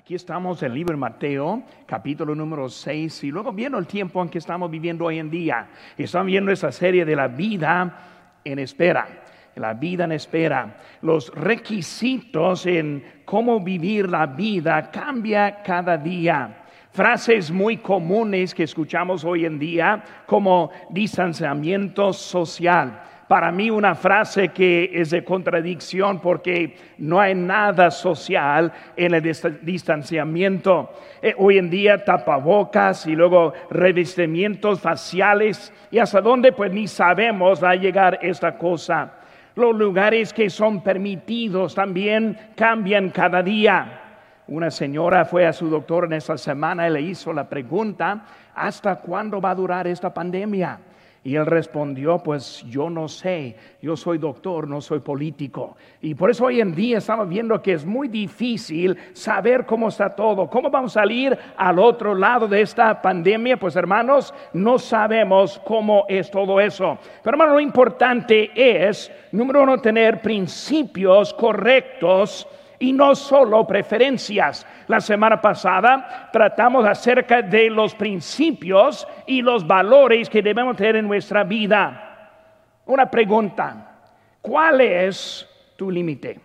Aquí estamos en el libro de Mateo, capítulo número 6, y luego viendo el tiempo en que estamos viviendo hoy en día. Estamos viendo esa serie de la vida en espera, la vida en espera. Los requisitos en cómo vivir la vida cambia cada día. Frases muy comunes que escuchamos hoy en día como distanciamiento social para mí una frase que es de contradicción porque no hay nada social en el distanciamiento. Eh, hoy en día tapabocas y luego revestimientos faciales y hasta dónde pues ni sabemos va a llegar esta cosa. Los lugares que son permitidos también cambian cada día. Una señora fue a su doctor en esta semana y le hizo la pregunta, ¿hasta cuándo va a durar esta pandemia? Y él respondió, pues yo no sé, yo soy doctor, no soy político. Y por eso hoy en día estamos viendo que es muy difícil saber cómo está todo, cómo vamos a salir al otro lado de esta pandemia. Pues hermanos, no sabemos cómo es todo eso. Pero hermano, lo importante es, número uno, tener principios correctos y no solo preferencias. La semana pasada tratamos acerca de los principios y los valores que debemos tener en nuestra vida. Una pregunta, ¿cuál es tu límite?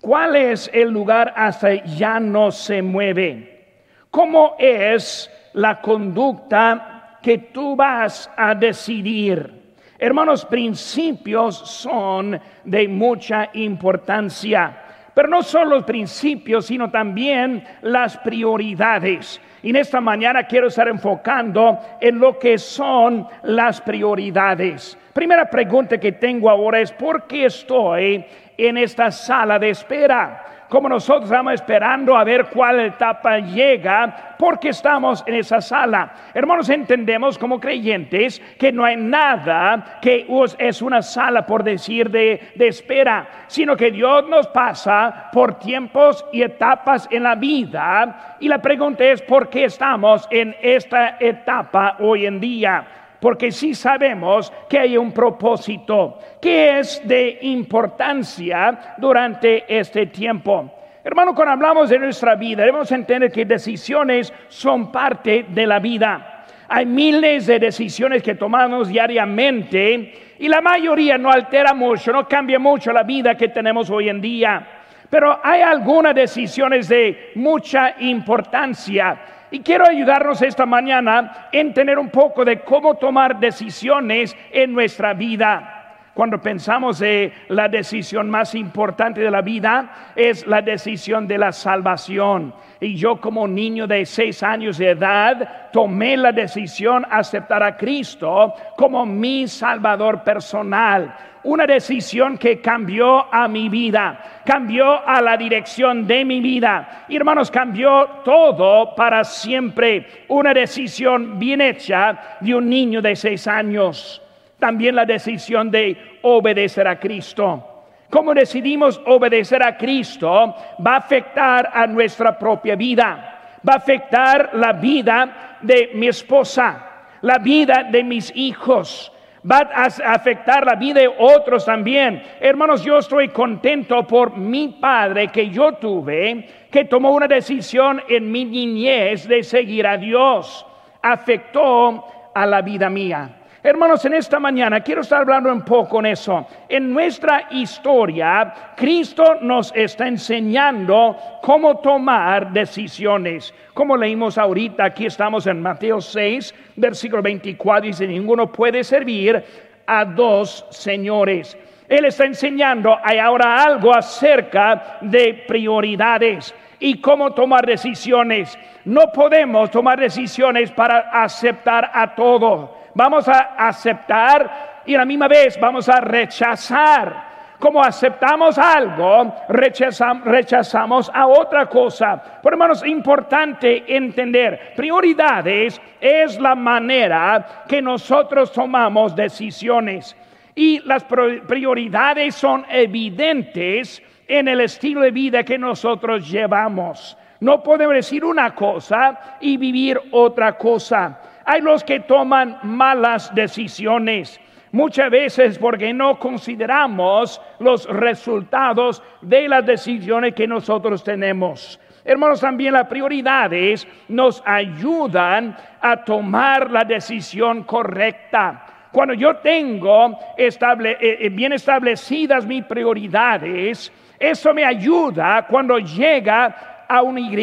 ¿Cuál es el lugar hasta ya no se mueve? ¿Cómo es la conducta que tú vas a decidir? Hermanos, principios son de mucha importancia. Pero no solo los principios, sino también las prioridades. Y en esta mañana quiero estar enfocando en lo que son las prioridades. Primera pregunta que tengo ahora es, ¿por qué estoy en esta sala de espera? Como nosotros estamos esperando a ver cuál etapa llega, porque estamos en esa sala. Hermanos, entendemos como creyentes que no hay nada que es una sala, por decir, de, de espera, sino que Dios nos pasa por tiempos y etapas en la vida. Y la pregunta es, ¿por qué estamos en esta etapa hoy en día? Porque sí sabemos que hay un propósito que es de importancia durante este tiempo. Hermano, cuando hablamos de nuestra vida, debemos entender que decisiones son parte de la vida. Hay miles de decisiones que tomamos diariamente y la mayoría no altera mucho, no cambia mucho la vida que tenemos hoy en día. Pero hay algunas decisiones de mucha importancia y quiero ayudarnos esta mañana en tener un poco de cómo tomar decisiones en nuestra vida. Cuando pensamos de la decisión más importante de la vida, es la decisión de la salvación. Y yo como niño de seis años de edad, tomé la decisión de aceptar a Cristo como mi Salvador personal una decisión que cambió a mi vida, cambió a la dirección de mi vida. Hermanos, cambió todo para siempre. Una decisión bien hecha de un niño de seis años. También la decisión de obedecer a Cristo. Cómo decidimos obedecer a Cristo va a afectar a nuestra propia vida, va a afectar la vida de mi esposa, la vida de mis hijos, va a afectar la vida de otros también. Hermanos, yo estoy contento por mi padre que yo tuve, que tomó una decisión en mi niñez de seguir a Dios. Afectó a la vida mía. Hermanos, en esta mañana quiero estar hablando un poco en eso. En nuestra historia, Cristo nos está enseñando cómo tomar decisiones. Como leímos ahorita, aquí estamos en Mateo 6, versículo 24, dice, ninguno puede servir a dos señores. Él está enseñando hay ahora algo acerca de prioridades y cómo tomar decisiones. No podemos tomar decisiones para aceptar a todo vamos a aceptar y a la misma vez vamos a rechazar. Como aceptamos algo, rechazamos, a otra cosa. Por hermanos, importante entender, prioridades es la manera que nosotros tomamos decisiones. Y las prioridades son evidentes en el estilo de vida que nosotros llevamos. No podemos decir una cosa y vivir otra cosa. Hay los que toman malas decisiones. Muchas veces porque no consideramos los resultados de las decisiones que nosotros tenemos. Hermanos, también las prioridades nos ayudan a tomar la decisión correcta. Cuando yo tengo eh, eh, bien establecidas mis prioridades, eso me ayuda cuando llega a una Y,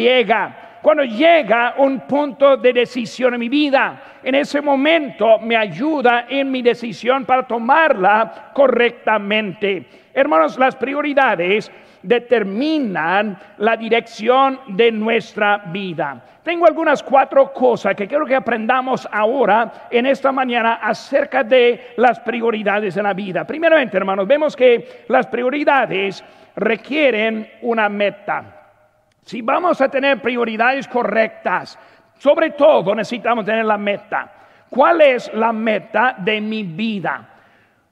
cuando llega un punto de decisión en mi vida. En ese momento me ayuda en mi decisión para tomarla correctamente. Hermanos, las prioridades determinan la dirección de nuestra vida. Tengo algunas cuatro cosas que quiero que aprendamos ahora en esta mañana acerca de las prioridades en la vida. Primeramente, hermanos, vemos que las prioridades requieren una meta. Si vamos a tener prioridades correctas, sobre todo necesitamos tener la meta. ¿Cuál es la meta de mi vida?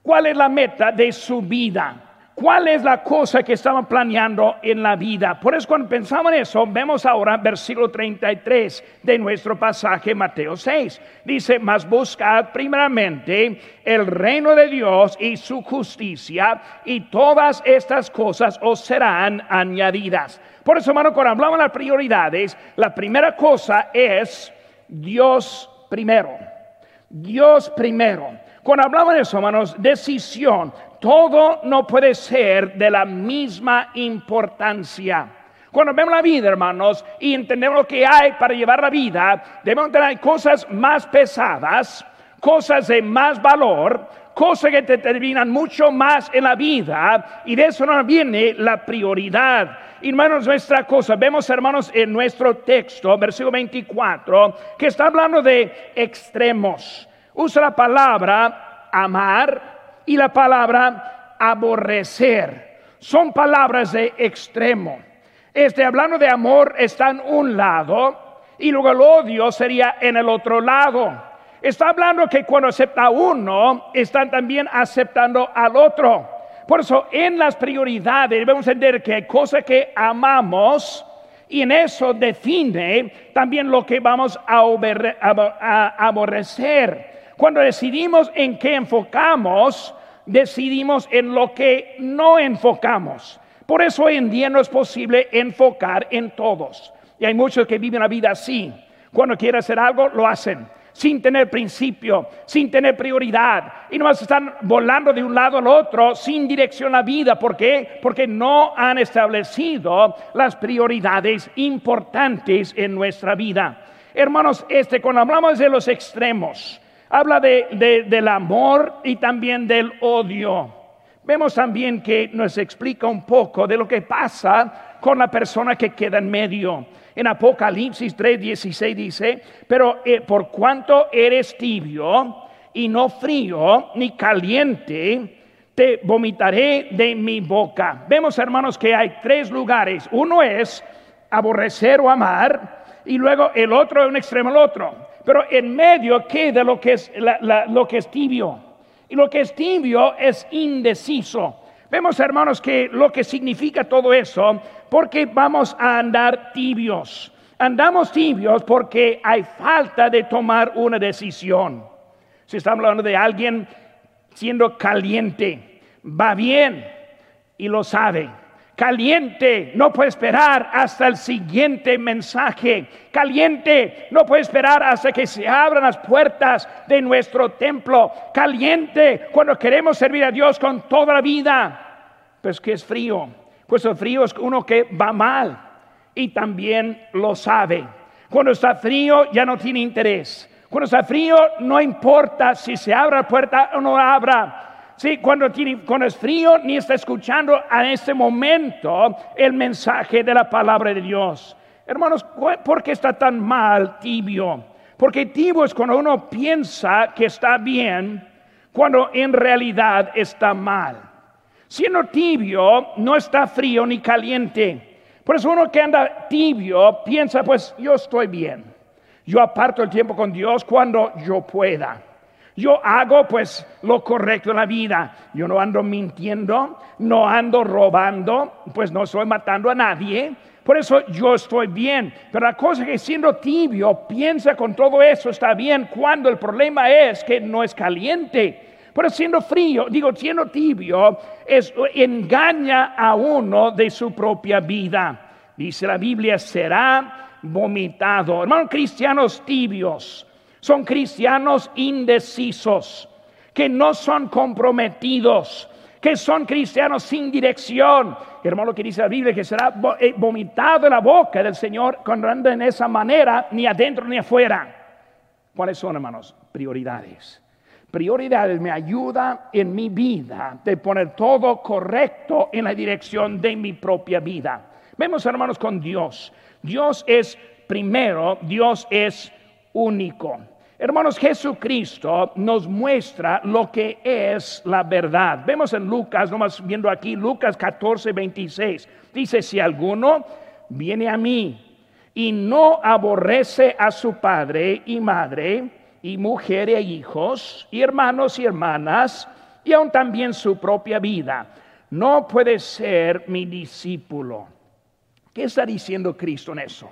¿Cuál es la meta de su vida? ¿Cuál es la cosa que estaban planeando en la vida? Por eso cuando pensamos en eso, vemos ahora versículo 33 de nuestro pasaje Mateo 6. Dice, mas buscad primeramente el reino de Dios y su justicia y todas estas cosas os serán añadidas. Por eso, hermano, cuando hablamos de las prioridades, la primera cosa es Dios primero. Dios primero. Cuando hablamos de eso, hermanos, decisión, todo no puede ser de la misma importancia. Cuando vemos la vida, hermanos, y entendemos lo que hay para llevar la vida, debemos tener cosas más pesadas, cosas de más valor, cosas que te determinan mucho más en la vida, y de eso nos viene la prioridad. Hermanos, nuestra cosa, vemos hermanos en nuestro texto, versículo 24, que está hablando de extremos. Usa la palabra amar y la palabra aborrecer. Son palabras de extremo. Este hablando de amor está en un lado y luego el odio sería en el otro lado. Está hablando que cuando acepta uno, están también aceptando al otro. Por eso en las prioridades debemos entender que hay cosas que amamos y en eso define también lo que vamos a, aborrecer. Cuando decidimos en qué enfocamos, decidimos en lo que no enfocamos. Por eso hoy en día no es posible enfocar en todos. Y hay muchos que viven la vida así. Cuando quieren hacer algo, lo hacen. Sin tener principio, sin tener prioridad. Y nomás están volando de un lado al otro sin dirección a vida. ¿Por qué? Porque no han establecido las prioridades importantes en nuestra vida. Hermanos, este, cuando hablamos de los extremos, habla de, del amor y también del odio. Vemos también que nos explica un poco de lo que pasa con la persona que queda en medio. En Apocalipsis 3:16 dice, pero eh, por cuanto eres tibio y no frío ni caliente, te vomitaré de mi boca. Vemos, hermanos, que hay tres lugares. Uno es aborrecer o amar, y luego el otro es un extremo al otro. Pero en medio queda lo que es, lo que es tibio. Y lo que es tibio es indeciso. Vemos, hermanos, que lo que significa todo eso, porque vamos a andar tibios. Andamos tibios porque hay falta de tomar una decisión. Si estamos hablando de alguien siendo caliente, va bien y lo sabe Caliente, no puede esperar hasta el siguiente mensaje. Caliente, no puede esperar hasta que se abran las puertas de nuestro templo. Caliente, cuando queremos servir a Dios con toda la vida. Pues que es frío. Pues el frío es uno que va mal y también lo sabe. Cuando está frío ya no tiene interés. Cuando está frío no importa si se abre la puerta o no abra Sí, cuando, tiene, es frío ni está escuchando a este momento el mensaje de la palabra de Dios. Hermanos, ¿por qué está tan mal tibio? Porque tibio es cuando uno piensa que está bien, cuando en realidad está mal. Siendo tibio, no está frío ni caliente. Por eso uno que anda tibio piensa, pues yo estoy bien. Yo aparto el tiempo con Dios cuando yo pueda. Yo hago pues lo correcto en la vida. Yo no ando mintiendo, no ando robando, pues no estoy matando a nadie. Por eso yo estoy bien. Pero la cosa es que siendo tibio, piensa con todo eso está bien cuando el problema es que no es caliente. Pero siendo frío, digo, siendo tibio, es, engaña a uno de su propia vida. dice la Biblia, será vomitado. Hermanos, cristianos tibios, son cristianos indecisos, que no son comprometidos, que son cristianos sin dirección. Hermano, que dice la Biblia que será eh, vomitado en la boca del Señor cuando anda en esa manera, ni adentro ni afuera. ¿Cuáles son, hermanos? Prioridades. Prioridades me ayuda en mi vida de poner todo correcto en la dirección de mi propia vida. Vemos, hermanos, con Dios. Dios es primero, Dios es único. Hermanos, Jesucristo nos muestra lo que es la verdad. Vemos en Lucas, nomás viendo aquí, Lucas 14, 26. Dice, si alguno viene a mí y no aborrece a su padre y madre, y mujer e hijos, y hermanos y hermanas, y aún también su propia vida, no puede ser mi discípulo. ¿Qué está diciendo Cristo en eso?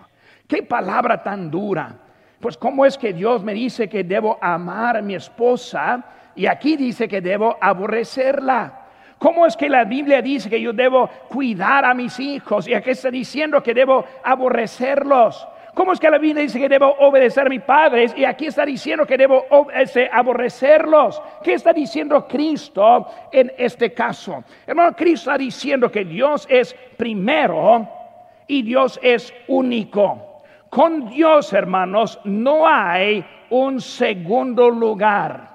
¿Qué palabra tan dura? Pues cómo es que Dios me dice que debo amar a mi esposa y aquí dice que debo aborrecerla. ¿Cómo es que la Biblia dice que yo debo cuidar a mis hijos y aquí está diciendo que debo aborrecerlos? ¿Cómo es que la Biblia dice que debo obedecer a mis padres y aquí está diciendo que debo este, aborrecerlos? ¿Qué está diciendo Cristo en este caso? Hermano, Cristo está diciendo que Dios es primero y Dios es único. Con Dios, hermanos, no hay un segundo lugar.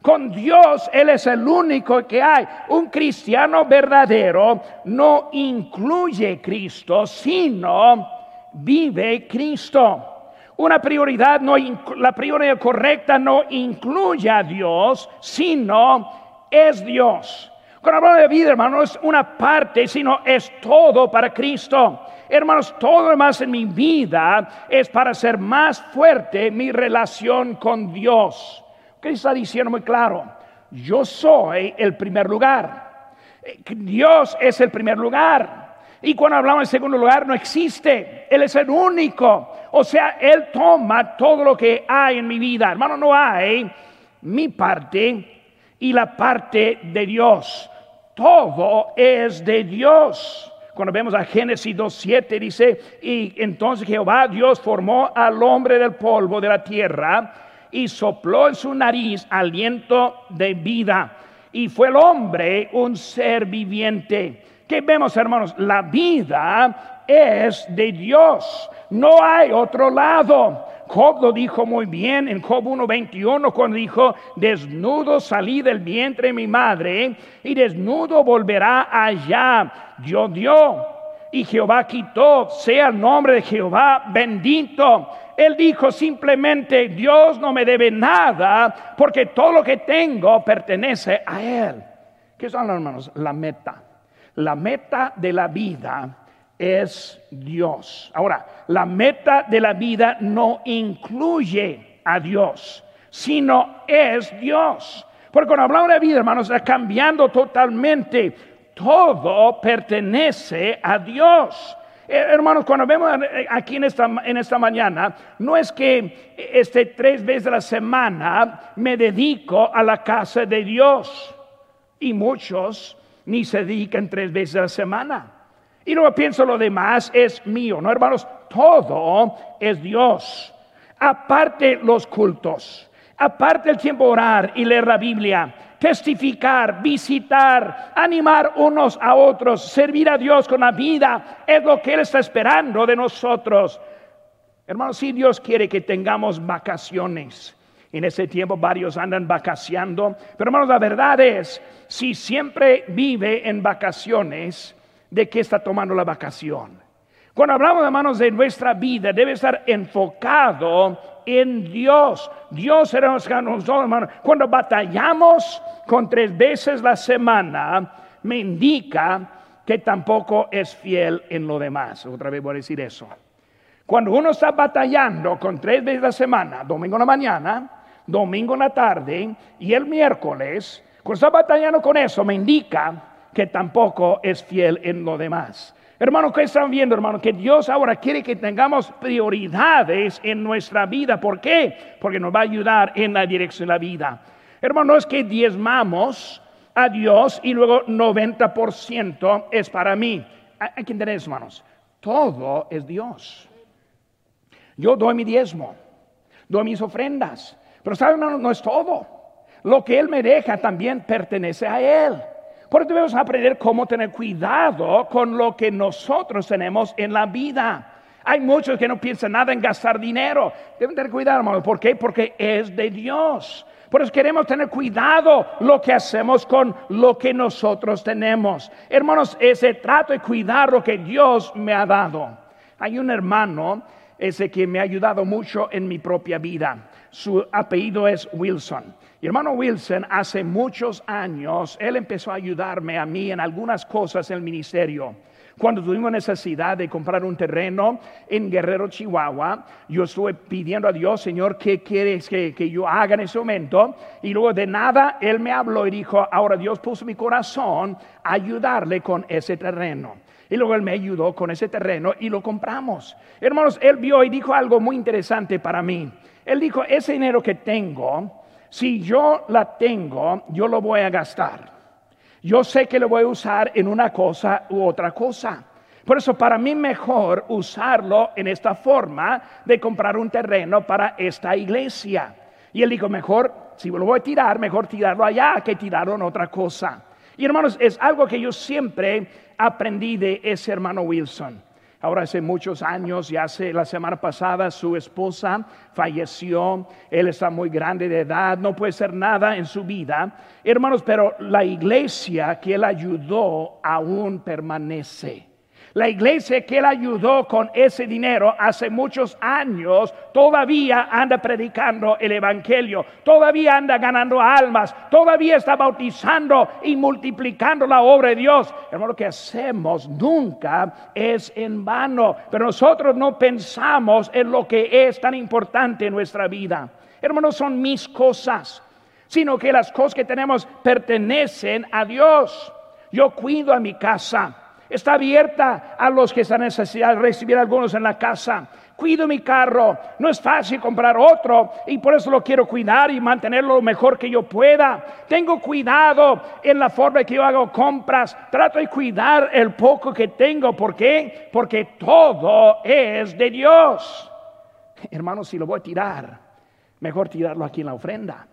Con Dios Él es el único que hay. Un cristiano verdadero no incluye Cristo, sino vive Cristo. Una prioridad, no, la prioridad correcta no incluye a Dios, sino es Dios. Cuando hablamos de vida, hermano, no es una parte, sino es todo para Cristo. Hermanos, todo lo demás en mi vida es para hacer más fuerte mi relación con Dios. ¿Qué está diciendo muy claro? Yo soy el primer lugar. Eh, Dios es el primer lugar. Y cuando hablamos de segundo lugar, no existe. Él es el único. O sea, Él toma todo lo que hay en mi vida. Hermano, no hay mi parte y la parte de Dios. Todo es de Dios. Cuando vemos a Génesis 2.7 dice, y entonces Jehová Dios formó al hombre del polvo de la tierra y sopló en su nariz aliento de vida. Y fue el hombre un ser viviente. ¿Qué vemos, hermanos? La vida es de Dios. No hay otro lado. Job lo dijo muy bien en Job 1.21 cuando dijo, desnudo salí del vientre de mi madre y desnudo volverá allá. Dios dio y Jehová quitó, sea el nombre de Jehová bendito. Él dijo simplemente, Dios no me debe nada porque todo lo que tengo pertenece a Él. ¿Qué son, hermanos? La meta. La meta de la vida es Dios. Ahora, la meta de la vida no incluye a Dios, sino es Dios. Porque cuando hablamos de vida, hermanos, está cambiando totalmente. Todo pertenece a Dios. Eh, hermanos, cuando vemos aquí en esta, en esta mañana, no es que este, tres veces a la semana me dedico a la casa de Dios. Y muchos ni se dedican tres veces a la semana. Y luego pienso lo demás es mío, ¿no, hermanos? Todo es Dios. Aparte los cultos, aparte el tiempo orar y leer la Biblia, testificar, visitar, animar unos a otros, servir a Dios con la vida, es lo que Él está esperando de nosotros. Hermanos, si Dios quiere que tengamos vacaciones, en ese tiempo varios andan vacacionando, pero hermanos, la verdad es, si siempre vive en vacaciones, de qué está tomando la vacación. Cuando hablamos, hermanos, de nuestra vida, debe estar enfocado en Dios. Dios será nosotros, hermanos. Cuando batallamos con tres veces la semana, me indica que tampoco es fiel en lo demás. Otra vez voy a decir eso. Cuando uno está batallando con tres veces la semana, domingo en la mañana, domingo en la tarde y el miércoles, cuando está batallando con eso, me indica que tampoco es fiel en lo demás. Hermano, ¿qué están viendo, hermano? Que Dios ahora quiere que tengamos prioridades en nuestra vida. ¿Por qué? Porque nos va a ayudar en la dirección de la vida. Hermano, no es que diezmamos a Dios y luego 90% es para mí. Hay que entender hermanos. Todo es Dios. Yo doy mi diezmo, doy mis ofrendas, pero ¿saben? No, no es todo. Lo que Él me deja también pertenece a Él. Por eso debemos aprender cómo tener cuidado con lo que nosotros tenemos en la vida. Hay muchos que no piensan nada en gastar dinero. Deben tener cuidado, hermano. ¿Por qué? Porque es de Dios. Por eso queremos tener cuidado lo que hacemos con lo que nosotros tenemos. Hermanos, ese trato de cuidar lo que Dios me ha dado. Hay un hermano ese que me ha ayudado mucho en mi propia vida. Su apellido es Wilson. Y hermano Wilson, hace muchos años, él empezó a ayudarme a mí en algunas cosas en el ministerio. Cuando tuvimos necesidad de comprar un terreno en Guerrero, Chihuahua, yo estuve pidiendo a Dios, Señor, ¿qué quieres que, que, yo haga en ese momento? Y luego de nada, Él me habló y dijo, ahora Dios puso mi corazón a ayudarle con ese terreno. Y luego Él me ayudó con ese terreno y lo compramos. Hermanos, Él vio y dijo algo muy interesante para mí. Él dijo, ese dinero que tengo, si yo la tengo, yo lo voy a gastar. Yo sé que lo voy a usar en una cosa u otra cosa. Por eso para mí mejor usarlo en esta forma de comprar un terreno para esta iglesia. Y él dijo, mejor, si lo voy a tirar, mejor tirarlo allá que tirarlo en otra cosa. Y hermanos, es algo que yo siempre aprendí de ese hermano Wilson. Ahora hace muchos años, ya hace la semana pasada, su esposa falleció. Él está muy grande de edad, no puede ser nada en su vida. Hermanos, pero la iglesia que él ayudó aún permanece. La iglesia que él ayudó con ese dinero hace muchos años todavía anda predicando el Evangelio, todavía anda ganando almas, todavía está bautizando y multiplicando la obra de Dios. Hermano, lo que hacemos nunca es en vano, pero nosotros no pensamos en lo que es tan importante en nuestra vida. Hermanos, son mis cosas, sino que las cosas que tenemos pertenecen a Dios. Yo cuido a mi casa está abierta a los que están necesidad de recibir algunos en la casa. Cuido mi carro, no es fácil comprar otro y por eso lo quiero cuidar y mantenerlo lo mejor que yo pueda. Tengo cuidado en la forma que yo hago compras, trato de cuidar el poco que tengo. ¿Por qué? Porque todo es de Dios. Hermanos, si lo voy a tirar, mejor tirarlo aquí en la ofrenda.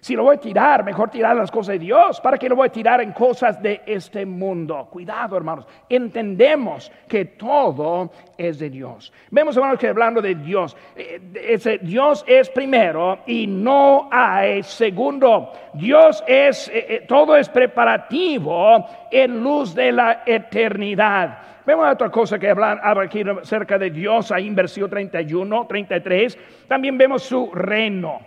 Si lo voy a tirar, mejor tirar las cosas de Dios. ¿Para que lo voy a tirar en cosas de este mundo? Cuidado, hermanos. Entendemos que todo es de Dios. Vemos, hermanos, que hablando de Dios, eh, Dios es primero y no hay segundo. Dios es, eh, eh, todo es preparativo en luz de la eternidad. Vemos otra cosa que habla aquí acerca de Dios, ahí en versículo 31, 33. También vemos su reino,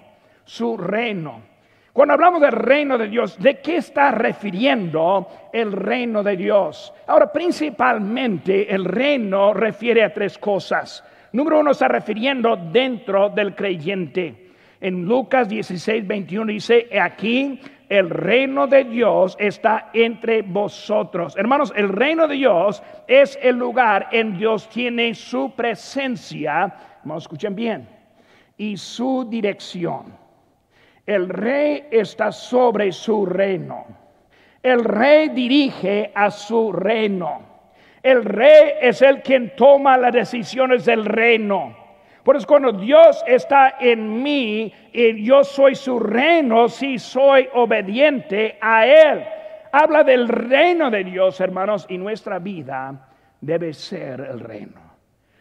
su reino. Cuando hablamos del reino de Dios, ¿de qué está refiriendo el reino de Dios? Ahora, principalmente el reino refiere a tres cosas. Número uno, está refiriendo dentro del creyente. En Lucas 16, 21 dice, aquí el reino de Dios está entre vosotros. Hermanos, el reino de Dios es el lugar en Dios tiene su presencia, vamos, escuchen bien, y su dirección. El rey está sobre su reino. El rey dirige a su reino. El rey es el quien toma las decisiones del reino. Por eso cuando Dios está en mí y yo soy su reino, si soy obediente a Él. Habla del reino de Dios, hermanos, y nuestra vida debe ser el reino.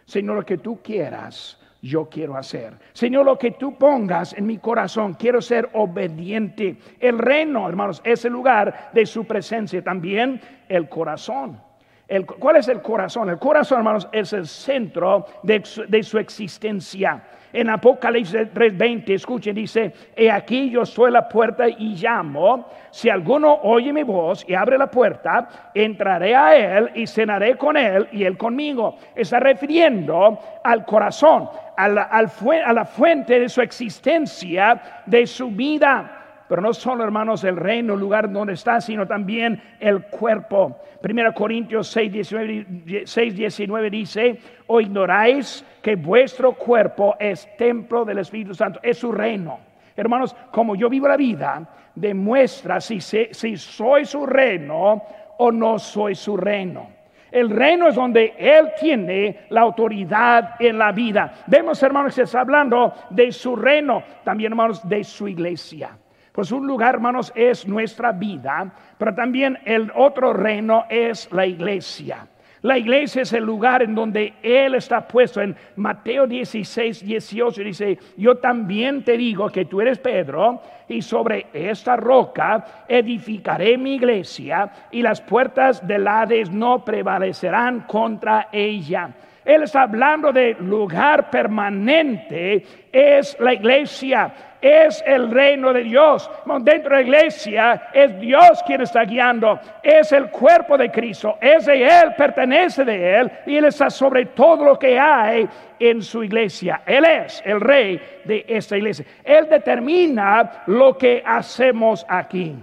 Señor, lo que tú quieras, yo quiero hacer. Señor, lo que tú pongas en mi corazón, quiero ser obediente. El reino, hermanos, es el lugar de su presencia, también el corazón. El, ¿Cuál es el corazón? El corazón, hermanos, es el centro de de su existencia. En Apocalipsis 3:20, escuchen, dice, he aquí yo soy la puerta y llamo. Si alguno oye mi voz y abre la puerta, entraré a él y cenaré con él y él conmigo. Está refiriendo al corazón, a la, a la fuente de su existencia, de su vida pero no solo, hermanos, el reino, el lugar donde está, sino también el cuerpo. 1 Corintios 6 19, 6, 19 dice, o ignoráis que vuestro cuerpo es templo del Espíritu Santo, es su reino. Hermanos, como yo vivo la vida, demuestra si, si soy su reino o no soy su reino. El reino es donde Él tiene la autoridad en la vida. Vemos, hermanos, que está hablando de su reino, también, hermanos, de su iglesia. Pues un lugar, hermanos, es nuestra vida, pero también el otro reino es la iglesia. La iglesia es el lugar en donde Él está puesto. En Mateo 16, 18 dice, yo también te digo que tú eres Pedro y sobre esta roca edificaré mi iglesia y las puertas del Hades no prevalecerán contra ella. Él está hablando de lugar permanente, es la iglesia es el reino de Dios. Dentro de la iglesia es Dios quien está guiando, es el cuerpo de Cristo, es de Él, pertenece de Él y Él está sobre todo lo que hay en su iglesia. Él es el rey de esta iglesia. Él determina lo que hacemos aquí.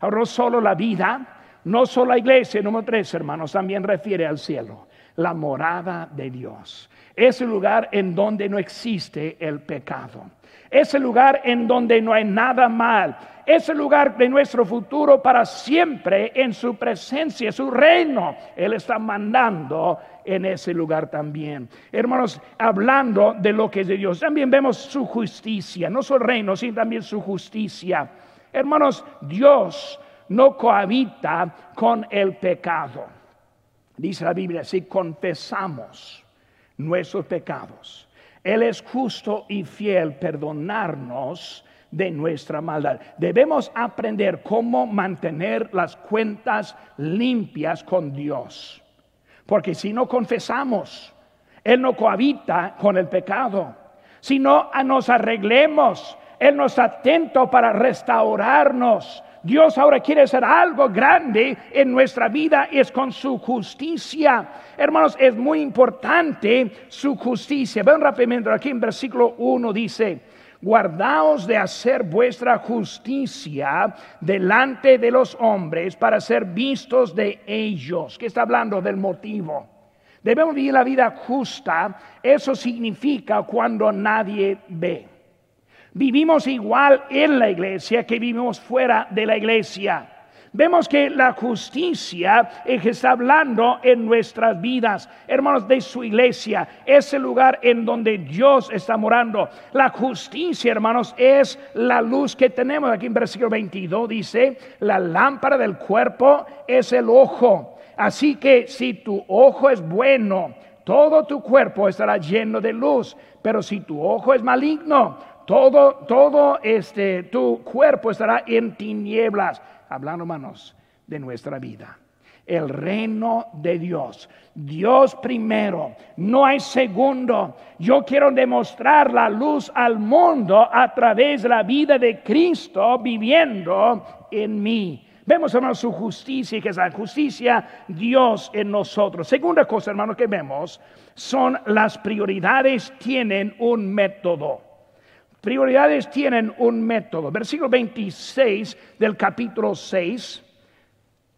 Ahora no solo la vida, no solo la iglesia, número tres hermanos, también refiere al cielo, la morada de Dios. Es el lugar en donde no existe el pecado es el lugar en donde no hay nada mal, es el lugar de nuestro futuro para siempre en su presencia, su reino. Él está mandando en ese lugar también. Hermanos, hablando de lo que es de Dios, también vemos su justicia, no su reino, sino también su justicia. Hermanos, Dios no cohabita con el pecado. Dice la Biblia, si confesamos nuestros pecados, él es justo y fiel perdonarnos de nuestra maldad. Debemos aprender cómo mantener las cuentas limpias con Dios. Porque si no confesamos, Él no cohabita con el pecado. Si no nos arreglemos, Él nos atento para restaurarnos Dios ahora quiere hacer algo grande en nuestra vida es con su justicia. Hermanos, es muy importante su justicia. Ven rápidamente aquí en versículo 1 dice, guardaos de hacer vuestra justicia delante de los hombres para ser vistos de ellos. ¿Qué está hablando del motivo? Debemos vivir la vida justa. Eso significa cuando nadie ve. Vivimos igual en la iglesia que vivimos fuera de la iglesia. Vemos que la justicia que está hablando en nuestras vidas, hermanos, de su iglesia, es el lugar en donde Dios está morando. La justicia, hermanos, es la luz que tenemos. Aquí en versículo 22 dice, la lámpara del cuerpo es el ojo. Así que si tu ojo es bueno, todo tu cuerpo estará lleno de luz. Pero si tu ojo es maligno, todo, todo este, tu cuerpo estará en tinieblas. Hablando, hermanos, de nuestra vida. El reino de Dios. Dios primero. No hay segundo. Yo quiero demostrar la luz al mundo a través de la vida de Cristo viviendo en mí. Vemos, hermanos, su justicia, que es la justicia Dios en nosotros. Segunda cosa, hermanos, que vemos son las prioridades tienen un método. Prioridades tienen un método. Versículo 26 del capítulo 6,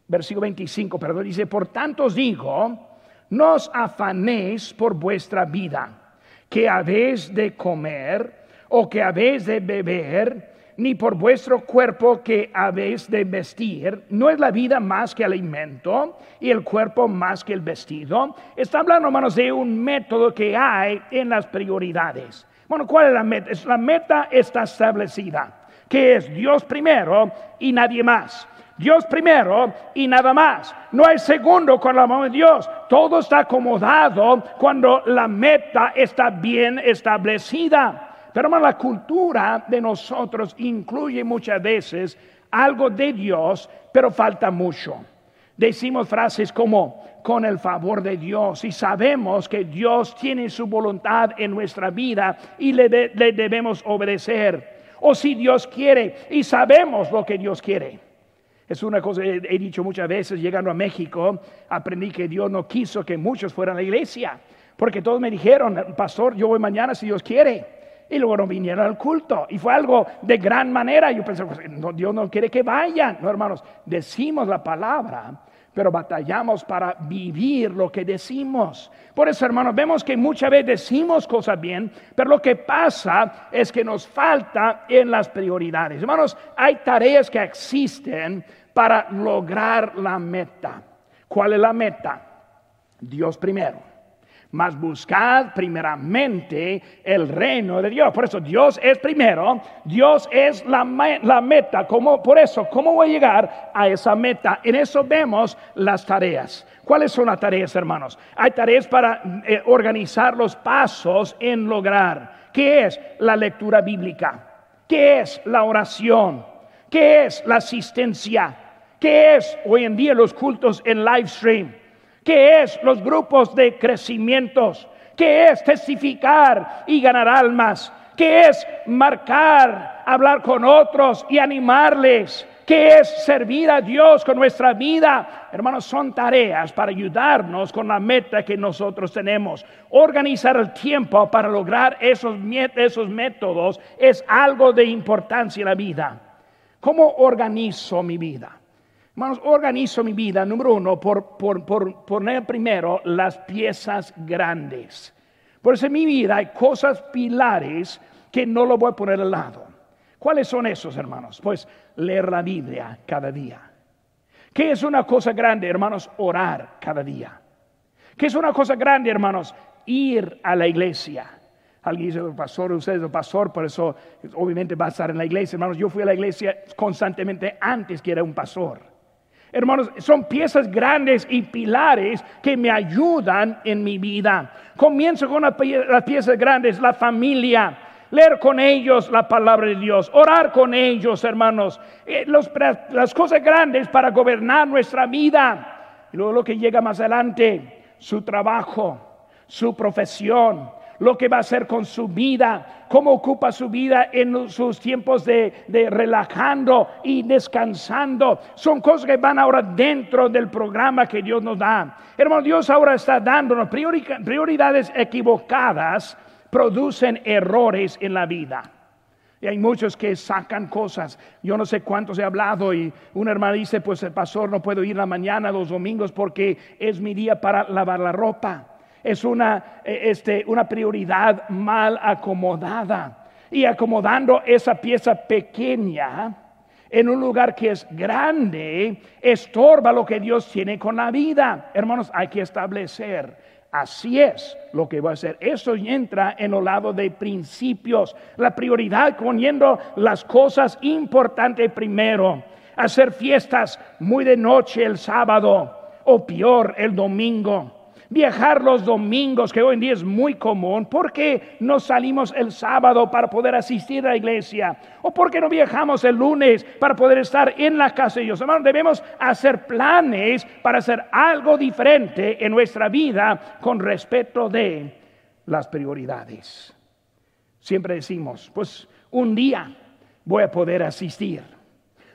versículo 25, perdón, dice, por tanto os digo, no os afanéis por vuestra vida, que habéis de comer o que habéis de beber, ni por vuestro cuerpo que habéis de vestir. No es la vida más que alimento y el cuerpo más que el vestido. Está hablando, hermanos, de un método que hay en las prioridades. Bueno, ¿cuál es la meta? La meta está establecida, que es Dios primero y nadie más. Dios primero y nada más. No hay segundo con la mano de Dios. Todo está acomodado cuando la meta está bien establecida. Pero hermano, la cultura de nosotros incluye muchas veces algo de Dios, pero falta mucho. Decimos frases como con el favor de Dios y sabemos que Dios tiene su voluntad en nuestra vida y le, debemos obedecer. O si Dios quiere y sabemos lo que Dios quiere. Es una cosa que he dicho muchas veces llegando a México, aprendí que Dios no quiso que muchos fueran a la iglesia, porque todos me dijeron, pastor, yo voy mañana si Dios quiere. Y luego no vinieron al culto. Y fue algo de gran manera. Yo pensé, pues, Dios no quiere que vayan. No, hermanos, decimos la palabra, pero batallamos para vivir lo que decimos. Por eso, hermanos, vemos que muchas veces decimos cosas bien, pero lo que pasa es que nos falta en las prioridades. Hermanos, hay tareas que existen para lograr la meta. ¿Cuál es la meta? Dios primero mas buscad primeramente el reino de Dios. Por eso Dios es primero, Dios es la, meta. ¿Cómo, por eso, ¿cómo voy a llegar a esa meta? En eso vemos las tareas. ¿Cuáles son las tareas, hermanos? Hay tareas para eh, organizar los pasos en lograr. ¿Qué es la lectura bíblica? ¿Qué es la oración? ¿Qué es la asistencia? ¿Qué es hoy en día los cultos en live stream? ¿Qué es los grupos de crecimientos? ¿Qué es testificar y ganar almas? ¿Qué es marcar, hablar con otros y animarles? ¿Qué es servir a Dios con nuestra vida? Hermanos, son tareas para ayudarnos con la meta que nosotros tenemos. Organizar el tiempo para lograr esos, esos métodos es algo de importancia en la vida. ¿Cómo organizo mi vida? Hermanos, organizo mi vida, número uno, por, poner primero las piezas grandes. Por eso en mi vida hay cosas pilares que no lo voy a poner al lado. ¿Cuáles son esos, hermanos? Pues leer la Biblia cada día. ¿Qué es una cosa grande, hermanos? Orar cada día. ¿Qué es una cosa grande, hermanos? Ir a la iglesia. Alguien dice, pastor, usted es pastor, por eso obviamente va a estar en la iglesia. Hermanos, yo fui a la iglesia constantemente antes que era un pastor. Hermanos, son piezas grandes y pilares que me ayudan en mi vida. Comienzo con las piezas grandes, la familia. Leer con ellos la palabra de Dios, orar con ellos, hermanos. Eh, las cosas grandes para gobernar nuestra vida. Y luego lo que llega más adelante, su trabajo, su profesión, lo que va a hacer con su vida, cómo ocupa su vida en sus tiempos de, relajando y descansando. Son cosas que van ahora dentro del programa que Dios nos da. Hermano, Dios ahora está dándonos prioridades equivocadas, producen errores en la vida. Y hay muchos que sacan cosas. Yo no sé cuántos he hablado y una hermana dice, pues el pastor no puedo ir la mañana los domingos porque es mi día para lavar la ropa es una, eh, este, una prioridad mal acomodada. Y acomodando esa pieza pequeña en un lugar que es grande, estorba lo que Dios tiene con la vida. Hermanos, hay que establecer. Así es lo que va a hacer. Eso entra en el lado de principios. La prioridad poniendo las cosas importantes primero. Hacer fiestas muy de noche el sábado o peor el domingo viajar los domingos, que hoy en día es muy común, ¿por qué no salimos el sábado para poder asistir a la iglesia? ¿O por qué no viajamos el lunes para poder estar en la casa de Dios? Hermanos, debemos hacer planes para hacer algo diferente en nuestra vida con respecto de las prioridades. Siempre decimos, pues un día voy a poder asistir,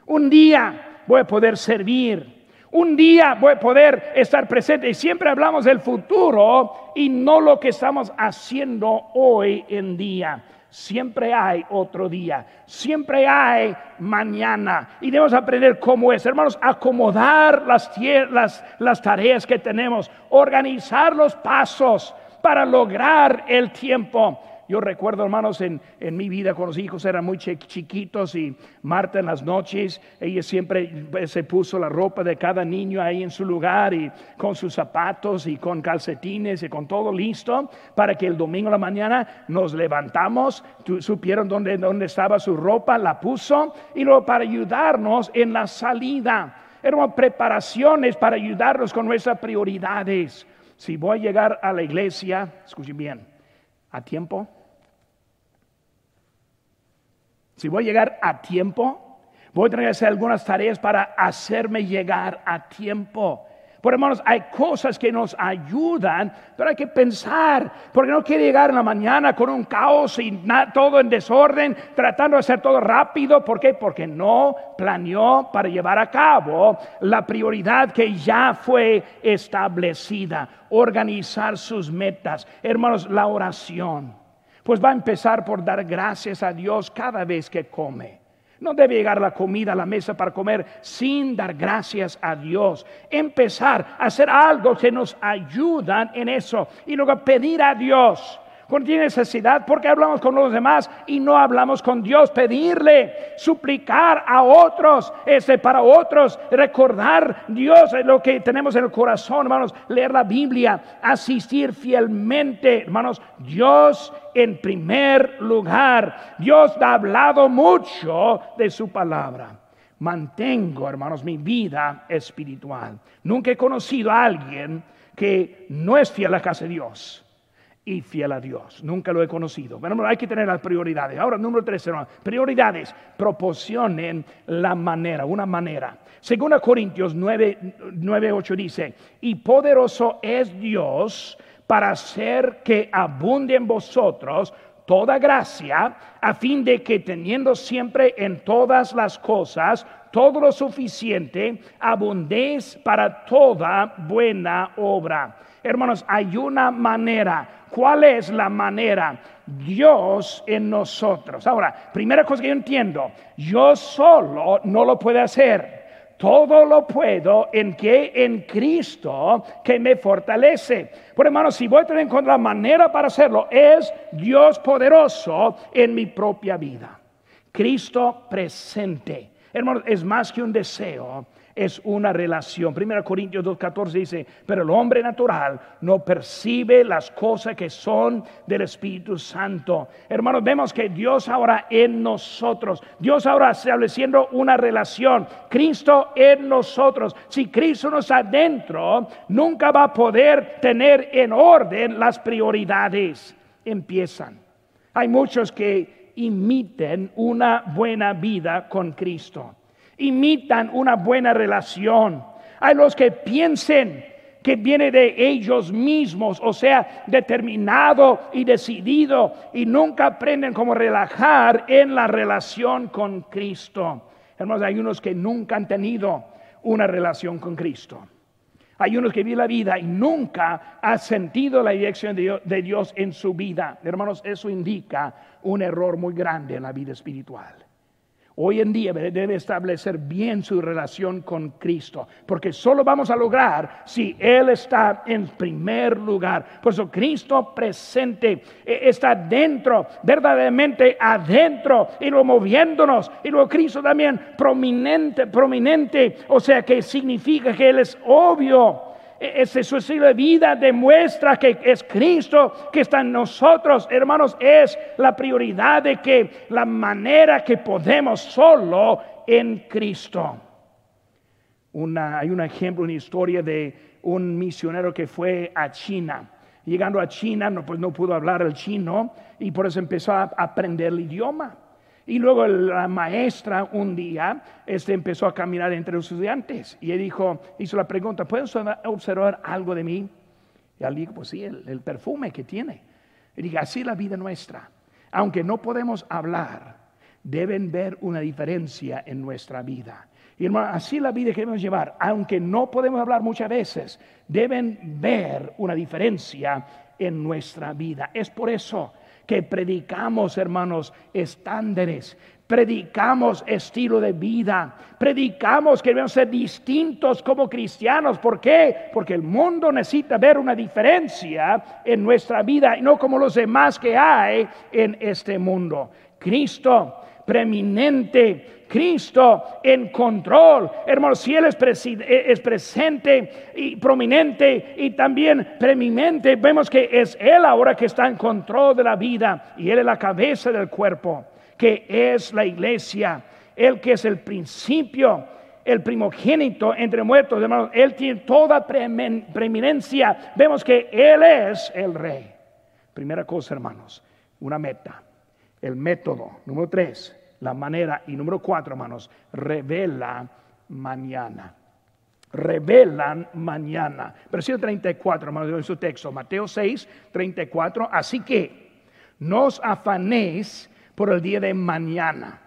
un día voy a poder servir, un día voy a poder estar presente. Y siempre hablamos del futuro y no lo que estamos haciendo hoy en día. Siempre hay otro día, siempre hay mañana. Y debemos aprender cómo es, hermanos, acomodar las, las, las tareas que tenemos, organizar los pasos para lograr el tiempo. Yo recuerdo, hermanos, en, mi vida con los hijos eran muy chiquitos y Marta en las noches, ella siempre pues, se puso la ropa de cada niño ahí en su lugar y con sus zapatos y con calcetines y con todo listo para que el domingo a la mañana nos levantamos, supieron dónde, dónde estaba su ropa, la puso y luego para ayudarnos en la salida. Eran preparaciones para ayudarnos con nuestras prioridades. Si voy a llegar a la iglesia, escuchen bien, a tiempo, si voy a llegar a tiempo, voy a tener que hacer algunas tareas para hacerme llegar a tiempo. Por hermanos, hay cosas que nos ayudan, pero hay que pensar, porque no quiere llegar en la mañana con un caos y todo en desorden, tratando de hacer todo rápido. ¿Por qué? Porque no planeó para llevar a cabo la prioridad que ya fue establecida, organizar sus metas. Hermanos, la oración pues va a empezar por dar gracias a Dios cada vez que come. No debe llegar la comida a la mesa para comer sin dar gracias a Dios. Empezar a hacer algo que nos ayuda en eso. Y luego pedir a Dios Cuando tiene necesidad, porque hablamos con los demás y no hablamos con Dios? Pedirle, suplicar a otros, este, para otros, recordar Dios lo que tenemos en el corazón, hermanos, leer la Biblia, asistir fielmente, hermanos, Dios en primer lugar. Dios ha hablado mucho de su palabra mantengo, hermanos, mi vida espiritual. Nunca he conocido a alguien que no es fiel a la casa de Dios y fiel a Dios. Nunca lo he conocido. Pero hay que tener las prioridades. Ahora, número tres, hermanos, prioridades proporcionen la manera, una manera. Según Corintios 9, 9, 8 dice, y poderoso es Dios para hacer que abunde en vosotros toda gracia, a fin de que teniendo siempre en todas las cosas todo lo suficiente, abundéis para toda buena obra. Hermanos, hay una manera. ¿Cuál es la manera? Dios en nosotros. Ahora, primera cosa que yo entiendo, yo solo no lo puedo hacer todo lo puedo en que en Cristo que me fortalece. Por hermano, si voy a tener en cuenta la manera para hacerlo, es Dios poderoso en mi propia vida. Cristo presente. Hermano, es más que un deseo, es una relación. 1 Corintios 2.14 dice, pero el hombre natural no percibe las cosas que son del Espíritu Santo. Hermanos, vemos que Dios ahora en nosotros, Dios ahora estableciendo una relación, Cristo en nosotros. Si Cristo nos adentro, nunca va a poder tener en orden las prioridades. Empiezan. Hay muchos que imiten una buena vida con Cristo imitan una buena relación. Hay los que piensen que viene de ellos mismos, o sea, determinado y decidido, y nunca aprenden cómo relajar en la relación con Cristo. Hermanos, hay unos que nunca han tenido una relación con Cristo. Hay unos que viven la vida y nunca han sentido la dirección de Dios en su vida. Hermanos, eso indica un error muy grande en la vida espiritual hoy en día debe establecer bien su relación con Cristo, porque solo vamos a lograr si Él está en primer lugar. Por eso Cristo presente e, está dentro, verdaderamente adentro, y lo moviéndonos, y luego Cristo también prominente, prominente, o sea que significa que Él es obvio ese su estilo de vida demuestra que es Cristo que está en nosotros, hermanos, es la prioridad de que la manera que podemos solo en Cristo. hay un ejemplo, una historia de un misionero que fue a China. Llegando a China, no, pues no pudo hablar el chino y por eso empezó a aprender el idioma. Y luego la maestra un día este, empezó a caminar entre los estudiantes y él dijo, hizo la pregunta, ¿puedes observar algo de mí? Y él dijo, pues sí, el, perfume que tiene. Y dije, así la vida nuestra. Aunque no podemos hablar, deben ver una diferencia en nuestra vida. Y hermano, así la vida que debemos llevar, aunque no podemos hablar muchas veces, deben ver una diferencia en nuestra vida. Es por eso que predicamos, hermanos, estándares, predicamos estilo de vida, predicamos que debemos ser distintos como cristianos. ¿Por qué? Porque el mundo necesita ver una diferencia en nuestra vida y no como los demás que hay en este mundo. Cristo preeminente, Cristo en control. Hermanos, si Él es, es, presente y prominente y también preeminente, vemos que es Él ahora que está en control de la vida y Él es la cabeza del cuerpo, que es la iglesia, Él que es el principio el primogénito entre muertos, hermanos, Él tiene toda preeminencia. Vemos que Él es el rey. Primera cosa, hermanos, una meta. El método. Número tres, la manera. Y número cuatro, hermanos, revela mañana. Revelan mañana. Versículo 34, hermanos, en su texto, Mateo 6, 34. Así que no os afanéis por el día de mañana,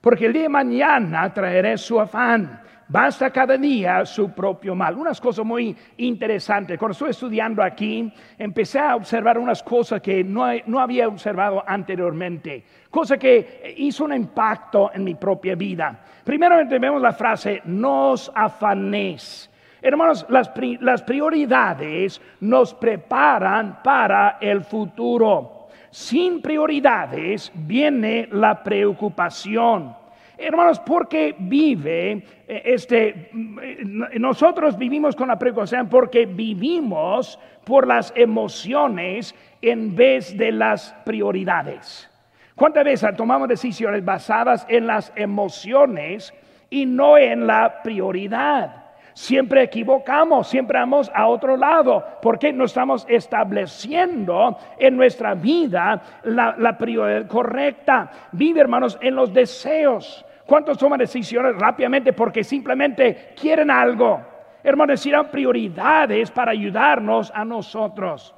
porque el día de mañana traeré su afán basta cada día su propio mal. Unas cosas muy interesantes. Cuando estuve estudiando aquí, empecé a observar unas cosas que no, no había observado anteriormente, cosa que hizo un impacto en mi propia vida. Primero vemos la frase, nos afanéis. Hermanos, las prioridades nos preparan para el futuro. sin prioridades viene la preocupación. Hermanos, porque vive eh, este, mm, nosotros vivimos con la preocupación porque vivimos por las emociones en vez de las prioridades. ¿Cuántas veces tomamos decisiones basadas en las emociones y no en la prioridad? Siempre equivocamos, siempre vamos a otro lado, porque no estamos estableciendo en nuestra vida la prioridad correcta. Vive, hermanos, en los deseos. ¿Cuántos toman decisiones rápidamente porque simplemente quieren algo? Hermanos, eran prioridades para ayudarnos a nosotros.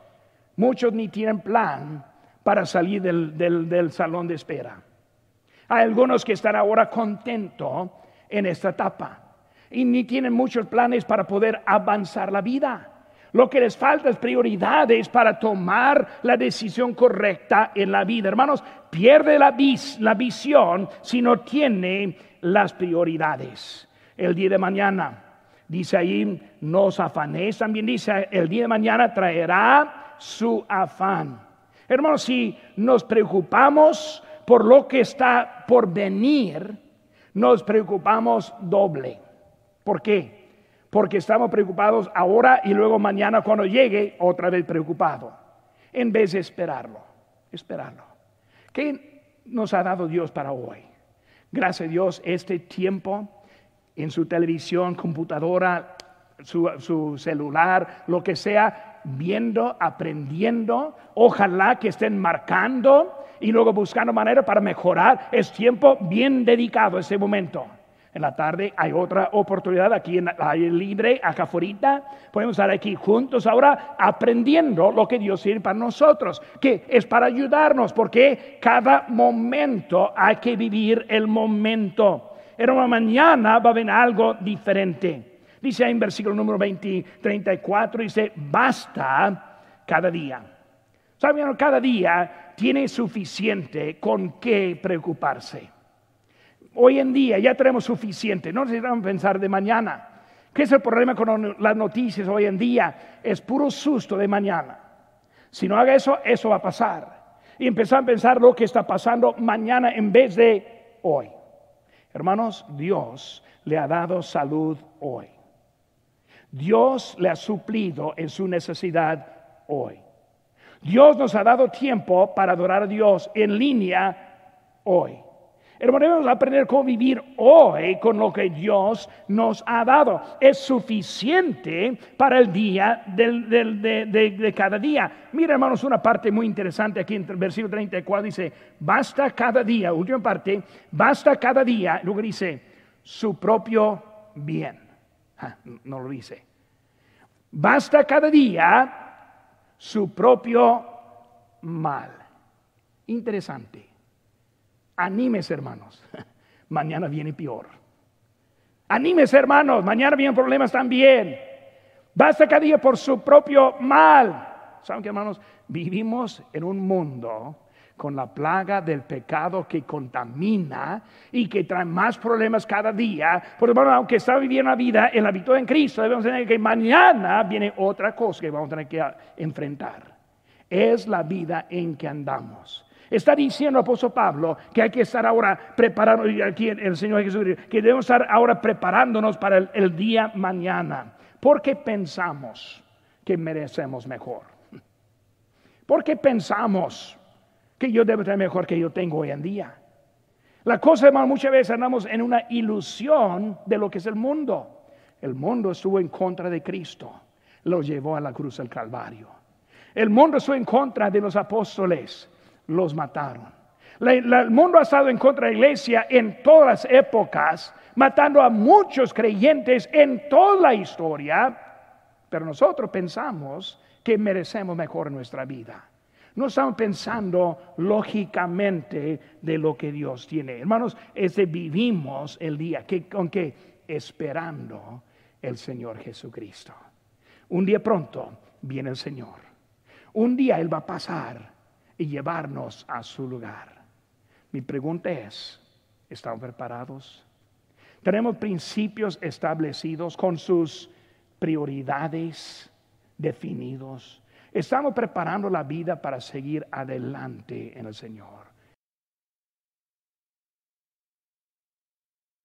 Muchos ni tienen plan para salir del, del salón de espera. Hay algunos que están ahora contentos en esta etapa y ni tienen muchos planes para poder avanzar la vida. Lo que les falta es prioridades para tomar la decisión correcta en la vida. Hermanos, pierde la, visión si no tiene las prioridades. El día de mañana, dice ahí, no os afanéis, también dice, el día de mañana traerá su afán. Hermanos, si nos preocupamos por lo que está por venir, nos preocupamos doble. ¿Por qué? porque estamos preocupados ahora y luego mañana cuando llegue, otra vez preocupado, en vez de esperarlo, esperarlo. ¿Qué nos ha dado Dios para hoy? Gracias a Dios, este tiempo en su televisión, computadora, su, su celular, lo que sea, viendo, aprendiendo, ojalá que estén marcando y luego buscando manera para mejorar, es tiempo bien dedicado ese momento. En la tarde hay otra oportunidad aquí en la aire libre, acá afuera. Podemos estar aquí juntos ahora aprendiendo lo que Dios tiene para nosotros, que es para ayudarnos, porque cada momento hay que vivir el momento. Pero mañana va a haber algo diferente. Dice ahí en versículo número 20, 34, dice, basta cada día. ¿Saben? Cada día tiene suficiente con qué preocuparse hoy en día ya tenemos suficiente, no necesitamos pensar de mañana. ¿Qué es el problema con las noticias hoy en día? Es puro susto de mañana. Si no haga eso, eso va a pasar. Y empezar a pensar lo que está pasando mañana en vez de hoy. Hermanos, Dios le ha dado salud hoy. Dios le ha suplido en su necesidad hoy. Dios nos ha dado tiempo para adorar a Dios en línea hoy. Hermanos, debemos aprender cómo vivir hoy con lo que Dios nos ha dado. Es suficiente para el día de, cada día. Mira, hermanos, una parte muy interesante aquí en el versículo 34 dice, basta cada día, última parte, basta cada día, luego dice, su propio bien. no lo dice. Basta cada día su propio mal. Interesante. Anímese, hermanos. Mañana viene peor. Anímese, hermanos. Mañana vienen problemas también. Basta cada día por su propio mal. ¿Saben qué, hermanos? Vivimos en un mundo con la plaga del pecado que contamina y que trae más problemas cada día. Por hermano, aunque está viviendo la vida en la victoria en Cristo, debemos tener que mañana viene otra cosa que vamos a tener que enfrentar. Es la vida en que andamos. Está diciendo el apóstol Pablo que hay que estar ahora preparando, aquí el Señor Jesús, que debemos estar ahora preparándonos para el, día mañana. Porque pensamos que merecemos mejor. Porque pensamos que yo debo tener mejor que yo tengo hoy en día. La cosa, hermano, muchas veces andamos en una ilusión de lo que es el mundo. El mundo estuvo en contra de Cristo, lo llevó a la cruz del Calvario. El mundo estuvo en contra de los apóstoles, los mataron. el mundo ha estado en contra de la iglesia en todas las épocas, matando a muchos creyentes en toda la historia, pero nosotros pensamos que merecemos mejor nuestra vida. No estamos pensando lógicamente de lo que Dios tiene. Hermanos, ese vivimos el día que, con que esperando el Señor Jesucristo. Un día pronto viene el Señor. Un día Él va a pasar y llevarnos a su lugar. Mi pregunta es, ¿estamos preparados? ¿Tenemos principios establecidos con sus prioridades definidos? Estamos preparando la vida para seguir adelante en el Señor.